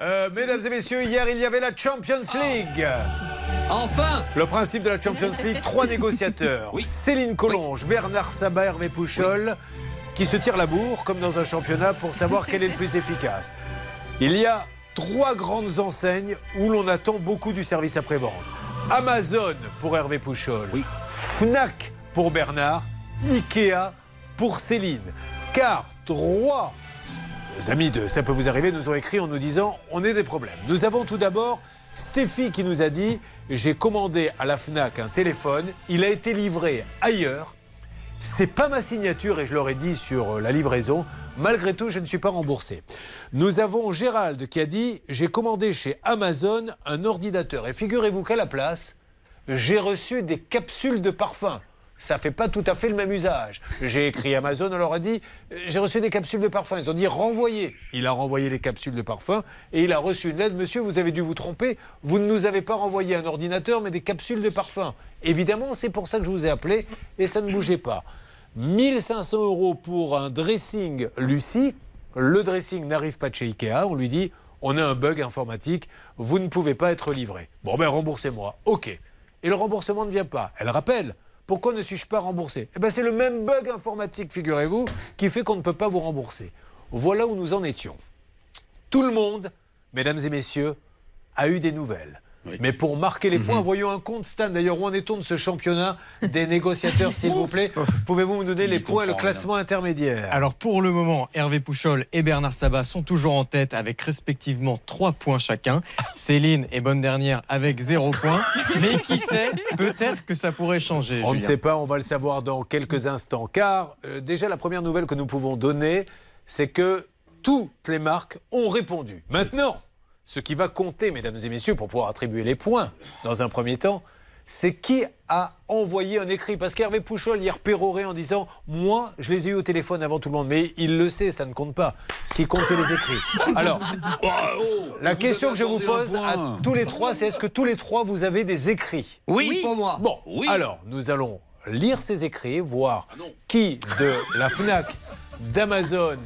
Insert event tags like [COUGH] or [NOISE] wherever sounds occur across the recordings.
Euh, mesdames et messieurs, hier il y avait la Champions League. Enfin Le principe de la Champions League, trois [LAUGHS] négociateurs. Céline Collonge, Bernard Sabat, Hervé Pouchol, qui se tirent la bourre, comme dans un championnat, pour savoir quel est le plus efficace. Il y a trois grandes enseignes où l'on attend beaucoup du service après-vente. Amazon pour Hervé Pouchol, Fnac pour Bernard, Ikea pour Céline. Car trois amis de Ça peut vous arriver nous ont écrit en nous disant on est des problèmes. Nous avons tout d'abord Stéphie qui nous a dit j'ai commandé à la Fnac un téléphone, il a été livré ailleurs. C'est pas ma signature et je leur ai dit sur euh, la livraison. Malgré tout, je ne suis pas remboursé. Nous avons Gérald qui a dit j'ai commandé chez Amazon un ordinateur et figurez-vous qu'à la place, j'ai reçu des capsules de parfum ça fait pas tout à fait le même usage. J'ai écrit Amazon, on leur a dit j'ai reçu des capsules de parfum. Ils ont dit renvoyez. Il a renvoyé les capsules de parfum et il a reçu une lettre. Monsieur, vous avez dû vous tromper. Vous ne nous avez pas renvoyé un ordinateur, mais des capsules de parfum. Évidemment, c'est pour ça que je vous ai appelé et ça ne bougeait pas. 1500 euros pour un dressing Lucie. Le dressing n'arrive pas chez Ikea. On lui dit on a un bug informatique, vous ne pouvez pas être livré. Bon ben remboursez-moi. Ok. Et le remboursement ne vient pas. Elle rappelle. Pourquoi ne suis-je pas remboursé eh ben, C'est le même bug informatique, figurez-vous, qui fait qu'on ne peut pas vous rembourser. Voilà où nous en étions. Tout le monde, mesdames et messieurs, a eu des nouvelles. Mais pour marquer les points, mhm. voyons un compte Stan. D'ailleurs, où en est-on de ce championnat des négociateurs, s'il vous plaît Pouvez-vous me donner les points et le classement intermédiaire Alors, pour le moment, Hervé Pouchol et Bernard Sabat sont toujours en tête avec respectivement 3 points chacun. Céline est bonne dernière avec 0 points. Mais qui sait, peut-être que ça pourrait changer. On ne sait pas, on va le savoir dans quelques instants. Car, euh, déjà, la première nouvelle que nous pouvons donner, c'est que toutes les marques ont répondu. Maintenant, ce qui va compter, mesdames et messieurs, pour pouvoir attribuer les points dans un premier temps, c'est qui a envoyé un écrit. Parce qu'Hervé Pouchol hier péroré en disant Moi, je les ai eu au téléphone avant tout le monde. Mais il le sait, ça ne compte pas. Ce qui compte, c'est les écrits. Alors, la question que je vous pose à tous les trois, c'est est-ce que tous les trois, vous avez des écrits? Oui, pour moi. Bon, oui. alors, nous allons lire ces écrits, voir ah qui de la FNAC, d'Amazon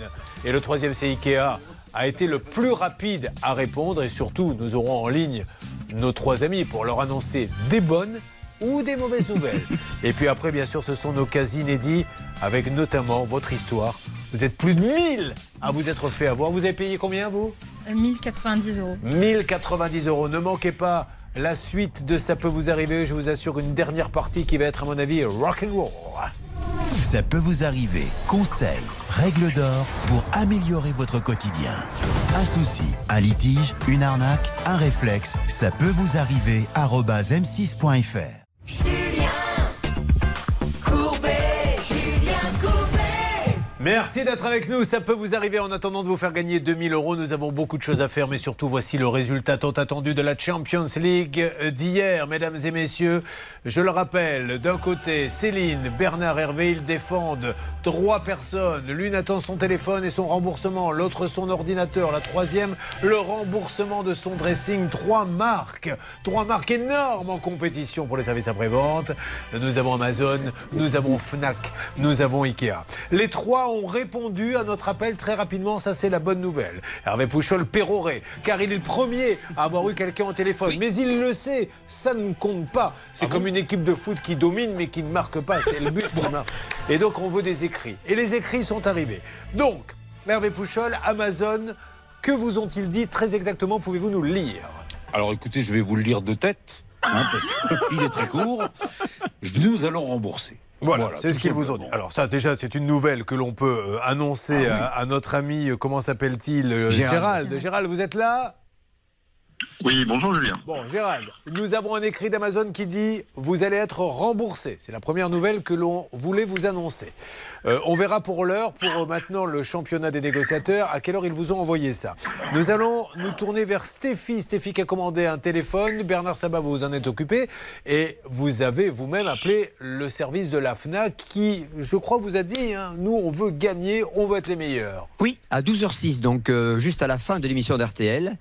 et le troisième, c'est Ikea a été le plus rapide à répondre et surtout nous aurons en ligne nos trois amis pour leur annoncer des bonnes ou des mauvaises nouvelles. [LAUGHS] Et puis après, bien sûr, ce sont nos cas inédits avec notamment votre histoire. Vous êtes plus de 1000 à vous être fait avoir. Vous avez payé combien, vous? 1090 euros. 1090 euros. Ne manquez pas la suite de Ça peut vous arriver. Je vous assure une dernière partie qui va être, à mon avis, rock and roll. Ça peut vous arriver. Conseils, règles d'or pour améliorer votre quotidien. Un souci, un litige, une arnaque, un réflexe, ça peut vous arriver. m6.fr. Merci d'être avec nous. Ça peut vous arriver en attendant de vous faire gagner 2000 euros. Nous avons beaucoup de choses à faire, mais surtout voici le résultat tant attendu de la Champions League d'hier, mesdames et messieurs. Je le rappelle, d'un côté, Céline, Bernard Hervé, ils défendent trois personnes. L'une attend son téléphone et son remboursement, l'autre son ordinateur, la troisième, le remboursement de son dressing. Trois marques, trois marques énormes en compétition pour les services après-vente. Nous avons Amazon, nous avons Fnac, nous avons Ikea. Les trois ont répondu à notre appel très rapidement. Ça, c'est la bonne nouvelle. Hervé Pouchol péroré, car il est le premier à avoir eu quelqu'un au téléphone. Mais il le sait, ça ne compte pas. C'est ah comme une équipe de foot qui domine mais qui ne marque pas. C'est le but. Et donc, on veut des écrits. Et les écrits sont arrivés. Donc, Hervé Pouchol, Amazon, que vous ont-ils dit très exactement Pouvez-vous nous le lire Alors, écoutez, je vais vous le lire de tête. Hein, parce qu'il est très court. Nous allons rembourser. Voilà, c'est ce qu'ils vous ont dit. Alors ça, déjà, c'est une nouvelle que l'on peut euh, annoncer ah à, notre ami, euh, comment s'appelle-t-il euh, Gérald. Gérald, vous êtes là? Oui, bonjour Julien. Bon, Gérald, nous avons un écrit d'Amazon qui dit vous allez être remboursé. C'est la première nouvelle que l'on voulait vous annoncer. Euh, on verra pour l'heure, pour euh, maintenant le championnat des négociateurs, à quelle heure ils vous ont envoyé ça. Nous allons nous tourner vers Stéphie. Stéphie qui a commandé un téléphone. Bernard Sabat, vous vous en êtes occupé. Et vous avez vous-même appelé le service de la FNAC qui, je crois, vous a dit hein, nous, on veut gagner, on veut être les meilleurs. Oui, à 12h06, donc euh, juste à la fin de l'émission d'RTL.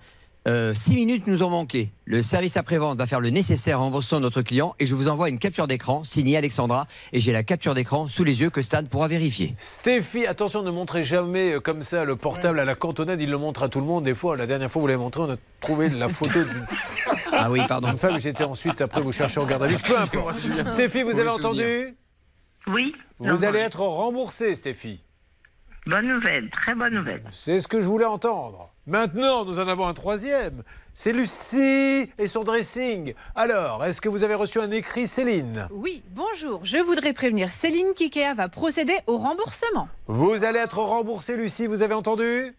Euh, six minutes nous ont manqué. Le service après-vente va faire le nécessaire en remboursant notre client et je vous envoie une capture d'écran signée Alexandra et j'ai la capture d'écran sous les yeux que Stan pourra vérifier. Stéphie, attention, ne montrez jamais euh, comme ça le portable à la cantonade. Il le montre à tout le monde. Des fois, la dernière fois, vous l'avez montré, on a trouvé la photo d'une [LAUGHS] Ah oui, pardon. femme. J'étais ensuite, après, vous cherchez en garde à vue. Peu importe. [LAUGHS] Stéphie, vous avez entendu Oui. Vous allez être remboursée, Stéphie. Bonne nouvelle, très bonne nouvelle. C'est ce que je voulais entendre. Maintenant, nous en avons un troisième. C'est Lucie et son dressing. Alors, est-ce que vous avez reçu un écrit, Céline? Oui, bonjour. Je voudrais prévenir Céline qu'IKEA va procéder au remboursement. Vous allez être remboursée, Lucie, vous avez entendu?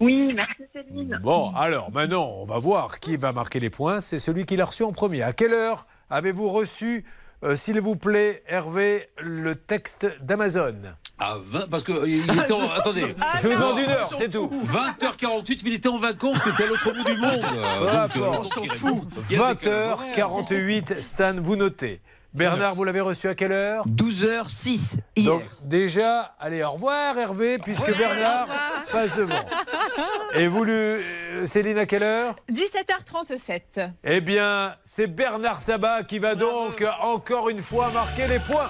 Oui, merci Céline. Bon, alors maintenant, on va voir qui va marquer les points. C'est celui qui l'a reçu en premier. À quelle heure avez-vous reçu, euh, s'il vous plaît, Hervé, le texte d'Amazon? À 20, parce que il était en, [LAUGHS] attendez, Je vous demande une heure, c'est tout. 20h48, mais il était en vacances, c'était à l'autre bout du monde. [LAUGHS] Peu Euh, importe. donc, il répond. Il y a des horaires. 20h48, Stan, vous notez. Bernard, vous l'avez reçu à quelle heure? 12h06 hier. Donc déjà, allez, au revoir Hervé, puisque Bernard passe devant. Et vous, le- euh, Céline, à quelle heure? 17h37. Eh bien, c'est Bernard Sabat qui va donc encore une fois marquer les points.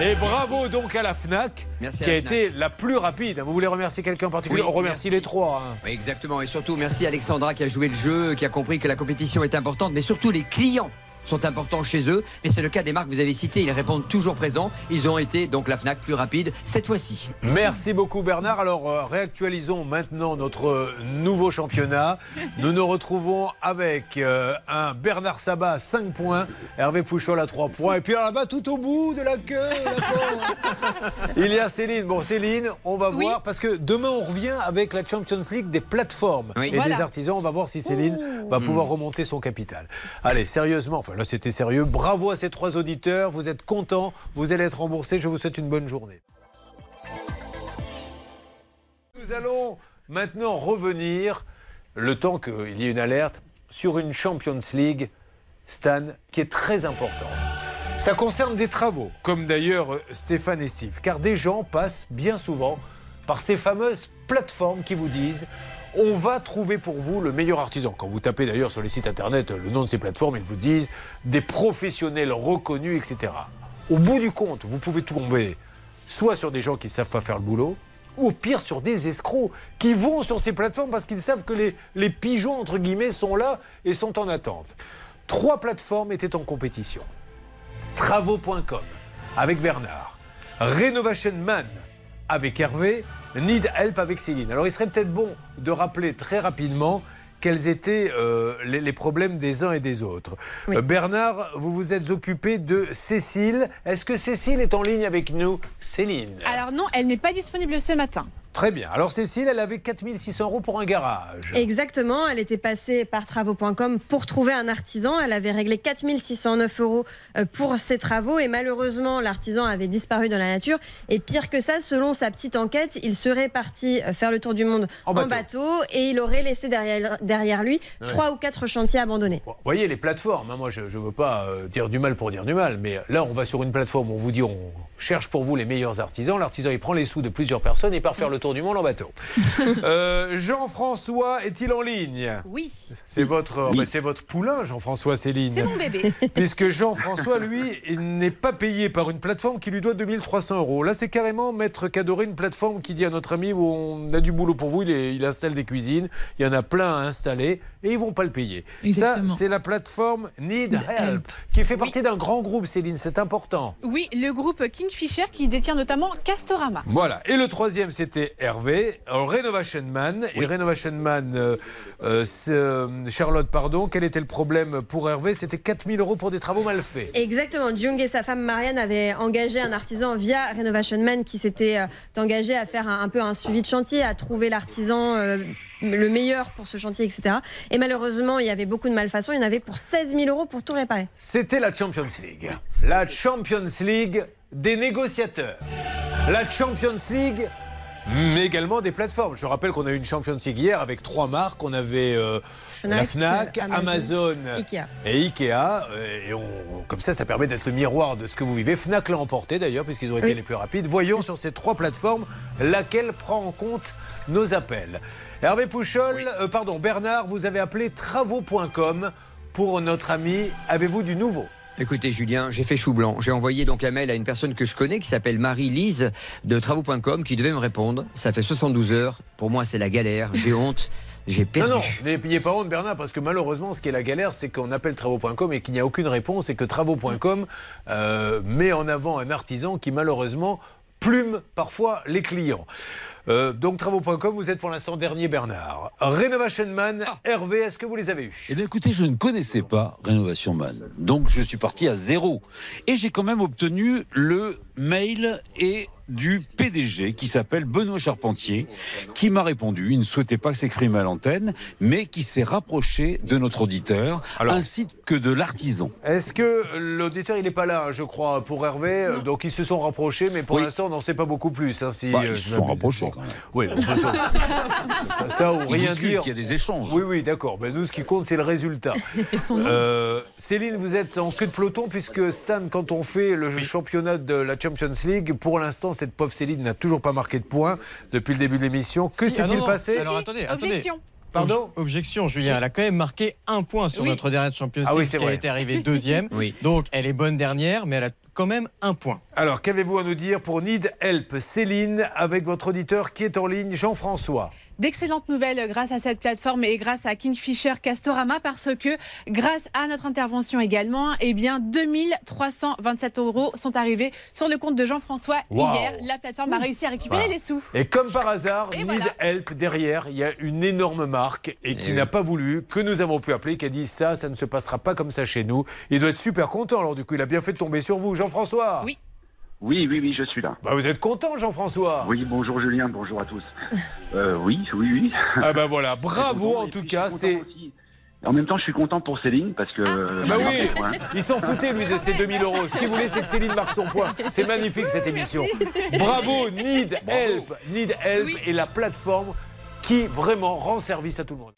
Et bravo donc à la FNAC, Merci qui a été la plus rapide. Vous voulez remercier quelqu'un en particulier Oui, On remercie merci. les trois. hein. Oui, exactement. Et surtout, merci Alexandra qui a joué le jeu, qui a compris que la compétition est importante, mais surtout les clients sont importants chez eux. Mais c'est le cas des marques que vous avez citées, ils répondent toujours présents. Ils ont été donc la FNAC plus rapide cette fois-ci. Merci beaucoup Bernard. Alors euh, réactualisons maintenant notre euh, nouveau championnat. [LAUGHS] Nous nous retrouvons avec euh, un Bernard Sabat à 5 points, Hervé Pouchol à 3 points. Et puis là-bas, tout au bout de la queue, [LAUGHS] il y a Céline. Bon Céline, on va Oui. voir, parce que demain on revient avec la Champions League des plateformes Oui. et Voilà. des artisans. On va voir si Céline va pouvoir remonter son capital. Allez, sérieusement, enfin là c'était sérieux. Bravo à ces trois auditeurs. Vous êtes contents, vous allez être remboursés. Je vous souhaite une bonne journée. Nous allons maintenant revenir, le temps qu'il y ait une alerte, sur une Champions League, Stan, qui est très importante. Ça concerne des travaux, comme d'ailleurs euh, Stéphane et Steve, car des gens passent bien souvent par ces fameuses plateformes qui vous disent on va trouver pour vous le meilleur artisan. Quand vous tapez d'ailleurs sur les sites internet le nom de ces plateformes, ils vous disent des professionnels reconnus, etc. Au bout du compte, vous pouvez tomber soit sur des gens qui ne savent pas faire le boulot, ou au pire sur des escrocs qui vont sur ces plateformes parce qu'ils savent que les, les pigeons, entre guillemets, sont là et sont en attente. Trois plateformes étaient en compétition. Travaux.com avec Bernard, Renovation Man avec Hervé, Need Help avec Céline. Alors il serait peut-être bon de rappeler très rapidement quels étaient euh, les, les problèmes des uns et des autres. Oui. Euh, Bernard, vous vous êtes occupé de Cécile. Est-ce que Cécile est en ligne avec nous? Céline. Alors non, elle n'est pas disponible ce matin. Très bien. Alors Cécile, elle avait 4600 euros pour un garage. Exactement, elle était passée par travaux.com pour trouver un artisan. Elle avait réglé 4609 euros euh, pour ses travaux et malheureusement l'artisan avait disparu dans la nature. Et pire que ça, selon sa petite enquête, il serait parti euh, faire le tour du monde En en bateau. et il aurait laissé derrière, derrière lui trois ou quatre chantiers abandonnés. Vous voyez les plateformes, hein, moi je ne veux pas euh, dire du mal pour dire du mal, mais là on va sur une plateforme, on vous dit on cherche pour vous les meilleurs artisans, l'artisan il prend les sous de plusieurs personnes et part faire le tour du monde en bateau. [LAUGHS] Euh, Jean-François est-il en ligne? Oui, C'est votre, Oui. bah, c'est votre poulain Jean-François Céline. c'est mon bébé. [LAUGHS] Puisque Jean-François, lui, il n'est pas payé par une plateforme qui lui doit 2300 euros. Là, c'est carrément Maître Cadoré, une plateforme qui dit à notre ami où on a du boulot pour vous, il, est- il installe des cuisines, il y en a plein à installer et ils vont pas le payer. Exactement. Ça, c'est la plateforme Need Help, qui fait partie d'un grand groupe, Céline, c'est important. Oui, le groupe Kingfisher qui détient notamment Castorama. Voilà. Et le troisième, c'était Hervé, alors, Renovation Man. Et Renovation Man, euh, euh, euh, Charlotte, pardon, quel était le problème pour Hervé? C'était 4000 euros pour des travaux mal faits. Exactement. Jung et sa femme Marianne avaient engagé un artisan via Renovation Man qui s'était euh, engagé à faire un, un peu un suivi de chantier, à trouver l'artisan euh, le meilleur pour ce chantier, etc. Et malheureusement, il y avait beaucoup de malfaçons. Il y en avait pour 16 000 euros pour tout réparer. C'était la Champions League. La Champions League des négociateurs. La Champions League mais également des plateformes. Je rappelle qu'on a eu une Champions League hier avec trois marques. On avait euh, la Fnac, euh, Amazon, Ikea. et Ikea. euh, Et on- comme ça, ça permet d'être le miroir de ce que vous vivez. Fnac l'a emporté d'ailleurs, puisqu'ils ont été Oui. les plus rapides. Voyons sur ces trois plateformes laquelle prend en compte nos appels. Hervé Pouchol, euh, pardon, Bernard, vous avez appelé travaux.com pour notre ami. Avez-vous du nouveau? Écoutez Julien, j'ai fait chou blanc. J'ai envoyé donc un mail à une personne que je connais qui s'appelle Marie-Lise de travaux.com qui devait me répondre. Ça fait 72 heures. Pour moi c'est la galère. J'ai honte. J'ai perdu. Non, non, n'ayez pas honte, Bernard, parce que malheureusement, ce qui est la galère, c'est qu'on appelle travaux.com et qu'il n'y a aucune réponse et que travaux.com euh, met en avant un artisan qui, malheureusement, plume parfois les clients. Euh, donc, travaux.com, vous êtes pour l'instant dernier, Bernard. Renovation Man, Hervé, est-ce que vous les avez eus? Eh bien, écoutez, je ne connaissais pas Rénovation Man. Donc, je suis parti à zéro. Et j'ai quand même obtenu le mail et du PDG qui s'appelle Benoît Charpentier, qui m'a répondu. Il ne souhaitait pas que s'exprime à l'antenne, mais qui s'est rapproché de notre auditeur, Alors. ainsi que de l'artisan. Est-ce que l'auditeur, il n'est pas là, hein, je crois, pour Hervé? Donc, ils se sont rapprochés, mais pour Oui. l'instant, on n'en sait pas beaucoup plus. hein, si, Bah, euh, ils se sont rapprochés Bon. quand même. Oui, [LAUGHS] ça, ça, ou rien dire. il y a des échanges. Oui, oui, d'accord. Ben, nous, ce qui compte, c'est le résultat. [LAUGHS] Et son nom Euh, Céline, vous êtes en queue de peloton puisque Stan, quand on fait le championnat de la Champions League, pour l'instant, cette pauvre Céline n'a toujours pas marqué de points depuis le début de l'émission. Que Si, ah s'est-il non, passé Alors attendez, attendez. Objection. Pardon Obj- Objection, Julien. Elle a quand même marqué un point sur Oui. notre dernière Champions Ah oui, League, c'est qui a été arrivée deuxième. [LAUGHS] Oui. Donc, elle est bonne dernière, mais elle a quand même un point. Alors, qu'avez-vous à nous dire pour Need Help Céline, avec votre auditeur qui est en ligne, Jean-François? D'excellentes nouvelles grâce à cette plateforme et grâce à Kingfisher Castorama parce que grâce à notre intervention également, eh bien 2327 euros sont arrivés sur le compte de Jean-François Wow. hier. La plateforme a réussi à récupérer Voilà. les sous. Et comme par hasard, Et Need voilà. Help, derrière, il y a une énorme marque et qui Eh n'a oui. pas voulu, que nous avons pu appeler, qui a dit ça, ça ne se passera pas comme ça chez nous. Il doit être super content, alors du coup, il a bien fait de tomber sur vous. Jean-François Oui. Oui, oui, oui, je suis là. Bah, Vous êtes content, Jean-François Oui, bonjour Julien, bonjour à tous. Euh, oui, oui, oui. Ah bah voilà, bravo en tout cas, c'est... En même temps, je suis content pour Céline parce que. euh, Bah oui, marque un point. il s'en foutait lui de ses 2000 euros. Ce qu'il voulait, c'est que Céline marque son point. C'est magnifique cette émission. Bravo, Need Help. Need Help Oui. est la plateforme qui vraiment rend service à tout le monde.